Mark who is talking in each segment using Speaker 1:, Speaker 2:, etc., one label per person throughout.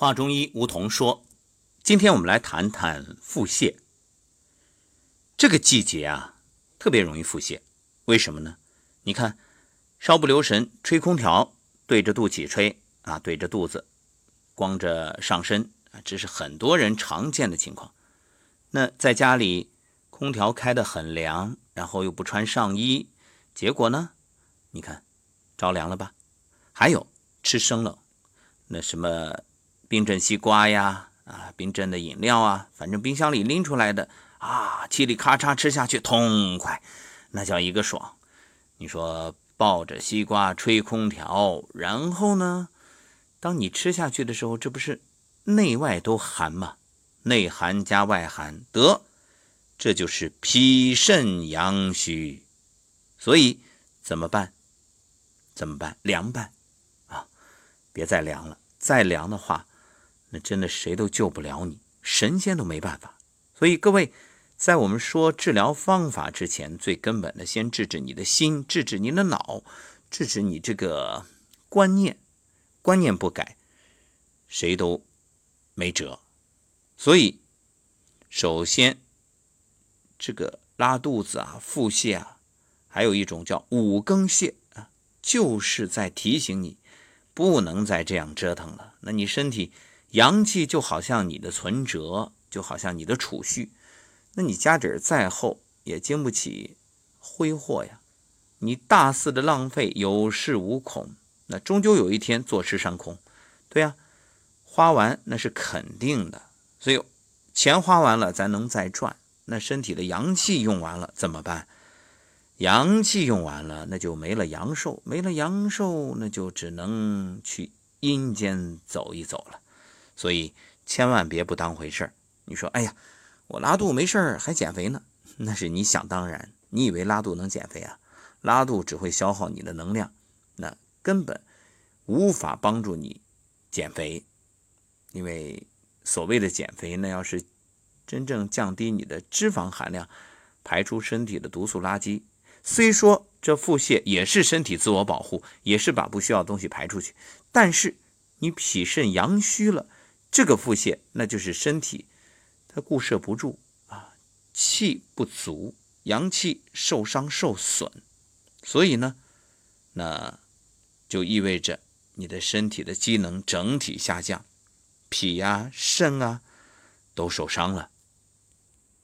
Speaker 1: 华中医梧桐说：“今天我们来谈谈腹泻。这个季节啊，特别容易腹泻。为什么呢？你看，稍不留神，吹空调对着肚脐吹啊，对着肚子，光着上身啊，这是很多人常见的情况。那在家里，空调开得很凉，然后又不穿上衣，结果呢，你看着凉了吧？还有吃生冷，那什么？”冰镇西瓜呀，啊，冰镇的饮料啊，反正冰箱里拎出来的啊，嘁里咔嚓吃下去痛快，那叫一个爽。你说抱着西瓜吹空调，然后呢，当你吃下去的时候，这不是内外都寒吗？内寒加外寒，得，这就是脾肾阳虚。所以怎么办？怎么办？凉拌啊，别再凉了，再凉的话。那真的谁都救不了你，神仙都没办法。所以各位，在我们说治疗方法之前，最根本的先治治你的心，治治你的脑，治治你这个观念。观念不改，谁都没辙。所以，首先这个拉肚子啊、腹泻啊，还有一种叫五更泻啊，就是在提醒你，不能再这样折腾了。那你身体。阳气就好像你的存折，就好像你的储蓄，那你家底再厚也经不起挥霍呀。你大肆的浪费有恃无恐，那终究有一天坐吃山空。对呀，花完那是肯定的。所以钱花完了，咱能再赚。那身体的阳气用完了怎么办？阳气用完了，那就没了阳寿，没了阳寿，那就只能去阴间走一走了。所以千万别不当回事儿。你说，哎呀，我拉肚没事儿还减肥呢？那是你想当然。你以为拉肚能减肥啊？拉肚只会消耗你的能量，那根本无法帮助你减肥。因为所谓的减肥，那要是真正降低你的脂肪含量，排出身体的毒素垃圾，虽说这腹泻也是身体自我保护，也是把不需要的东西排出去，但是你脾肾阳虚了。这个腹泻，那就是身体它固摄不住啊，气不足，阳气受伤受损，所以呢，那就意味着你的身体的机能整体下降，脾呀、肾啊都受伤了。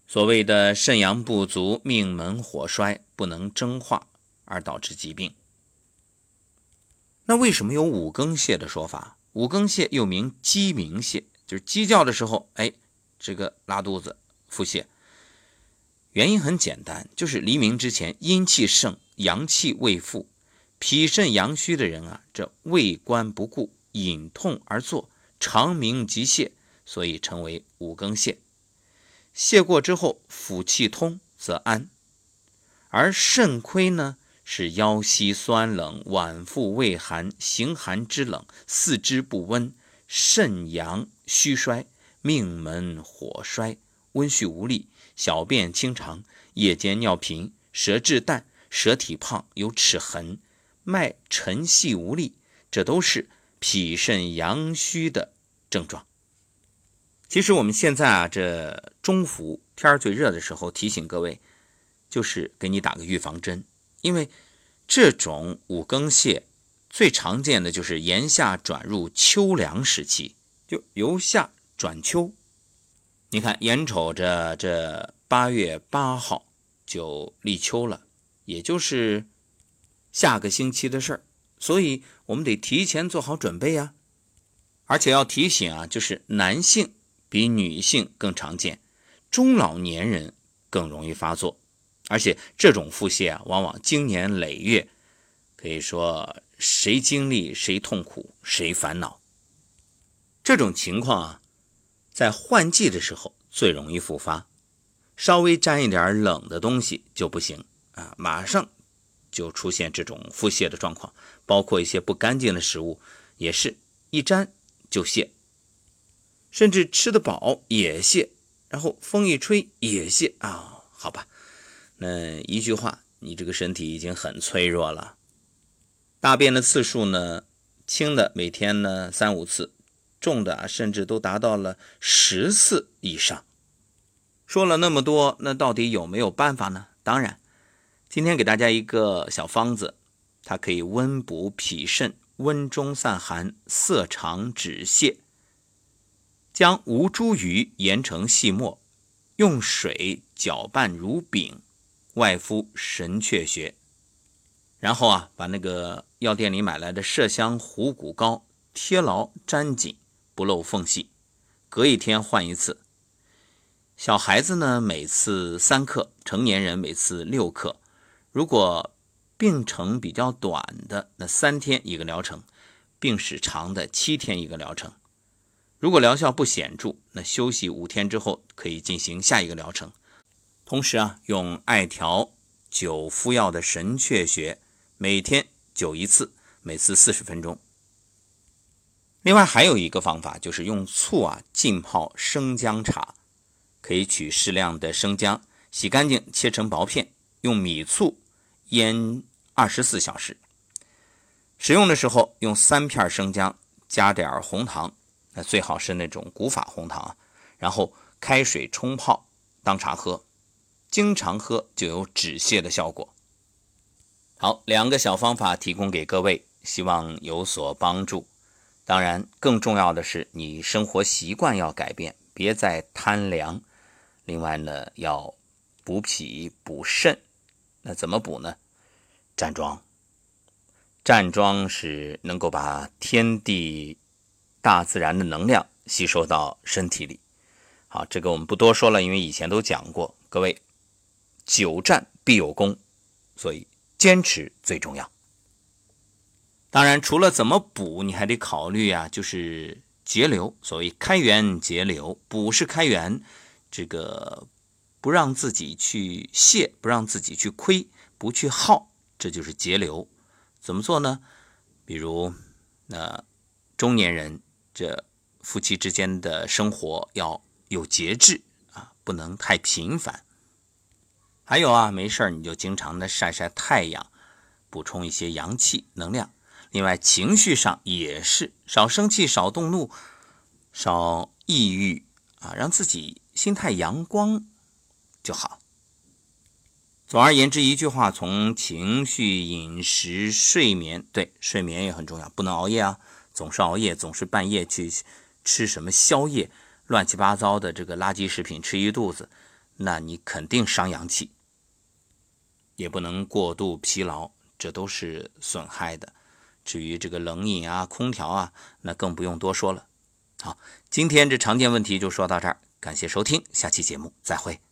Speaker 1: 所谓的肾阳不足，命门火衰，不能蒸化而导致疾病。那为什么有五更泻的说法？五更泻又名鸡鸣泻，就是鸡叫的时候，哎，这个拉肚子、腹泻。原因很简单，就是黎明之前阴气盛，阳气未复，脾肾阳虚的人啊，这胃关不顾，隐痛而作，长鸣即泻，所以称为五更泻。泻过之后，腑气通则安，而肾亏呢？是腰膝酸冷，脘腹畏寒，形寒肢冷，四肢不温，肾阳虚衰，命门火衰，温煦无力，小便清长，夜间尿频，舌质淡，舌体胖，有齿痕，脉沉细无力，这都是脾肾阳虚的症状。其实我们现在啊，这中伏天儿最热的时候，提醒各位，就是给你打个预防针。因为这种五更泻最常见的就是炎夏转入秋凉时期，就由夏转秋。你看，眼瞅着这八月八号就立秋了，也就是下个星期的事儿，所以我们得提前做好准备呀。而且要提醒啊，就是男性比女性更常见，中老年人更容易发作。而且这种腹泻啊，往往经年累月，可以说谁经历谁痛苦谁烦恼。这种情况啊，在换季的时候最容易复发，稍微沾一点冷的东西就不行啊，马上就出现这种腹泻的状况。包括一些不干净的食物，也是一沾就泻，甚至吃得饱也泻，然后风一吹也泻啊，好吧。那一句话，你这个身体已经很脆弱了。大便的次数呢，轻的每天呢三五次，重的啊甚至都达到了十次以上。说了那么多，那到底有没有办法呢？当然，今天给大家一个小方子，它可以温补脾肾、温中散寒、涩肠止泻。将吴茱萸研成细末，用水搅拌如饼，外敷神阙穴。然后啊，把那个药店里买来的麝香虎骨膏贴牢粘紧，不漏缝隙。隔一天换一次。小孩子呢，每次三克；成年人每次六克。如果病程比较短的，那三天一个疗程；病史长的，七天一个疗程。如果疗效不显著，那休息五天之后可以进行下一个疗程。同时啊，用艾条灸敷药的神阙穴，每天灸一次，每次四十分钟。另外还有一个方法，就是用醋啊浸泡生姜茶，可以取适量的生姜，洗干净切成薄片，用米醋腌二十四小时。使用的时候用三片生姜，加点红糖。那最好是那种古法红糖，然后开水冲泡当茶喝，经常喝就有止泻的效果。好，两个小方法提供给各位，希望有所帮助。当然，更重要的是你生活习惯要改变，别再贪凉。另外呢，要补脾补肾。那怎么补呢？站桩，站桩是能够把天地。大自然的能量吸收到身体里，好，这个我们不多说了，因为以前都讲过。各位，久战必有功，所以坚持最重要。当然，除了怎么补，你还得考虑啊，就是节流。所谓开源节流，补是开源，这个不让自己去泄，不让自己去亏，不去耗，这就是节流。怎么做呢？比如，那中年人。这夫妻之间的生活要有节制啊，不能太频繁。还有啊，没事你就经常的晒晒太阳，补充一些阳气能量。另外，情绪上也是少生气、少动怒、少抑郁啊，让自己心态阳光就好。总而言之，一句话，从情绪、饮食、睡眠，对睡眠也很重要，不能熬夜啊。总是熬夜，总是半夜去吃什么宵夜，乱七八糟的这个垃圾食品吃一肚子，那你肯定伤阳气。也不能过度疲劳，这都是损害的。至于这个冷饮啊、空调啊，那更不用多说了。好，今天这常见问题就说到这儿，感谢收听，下期节目再会。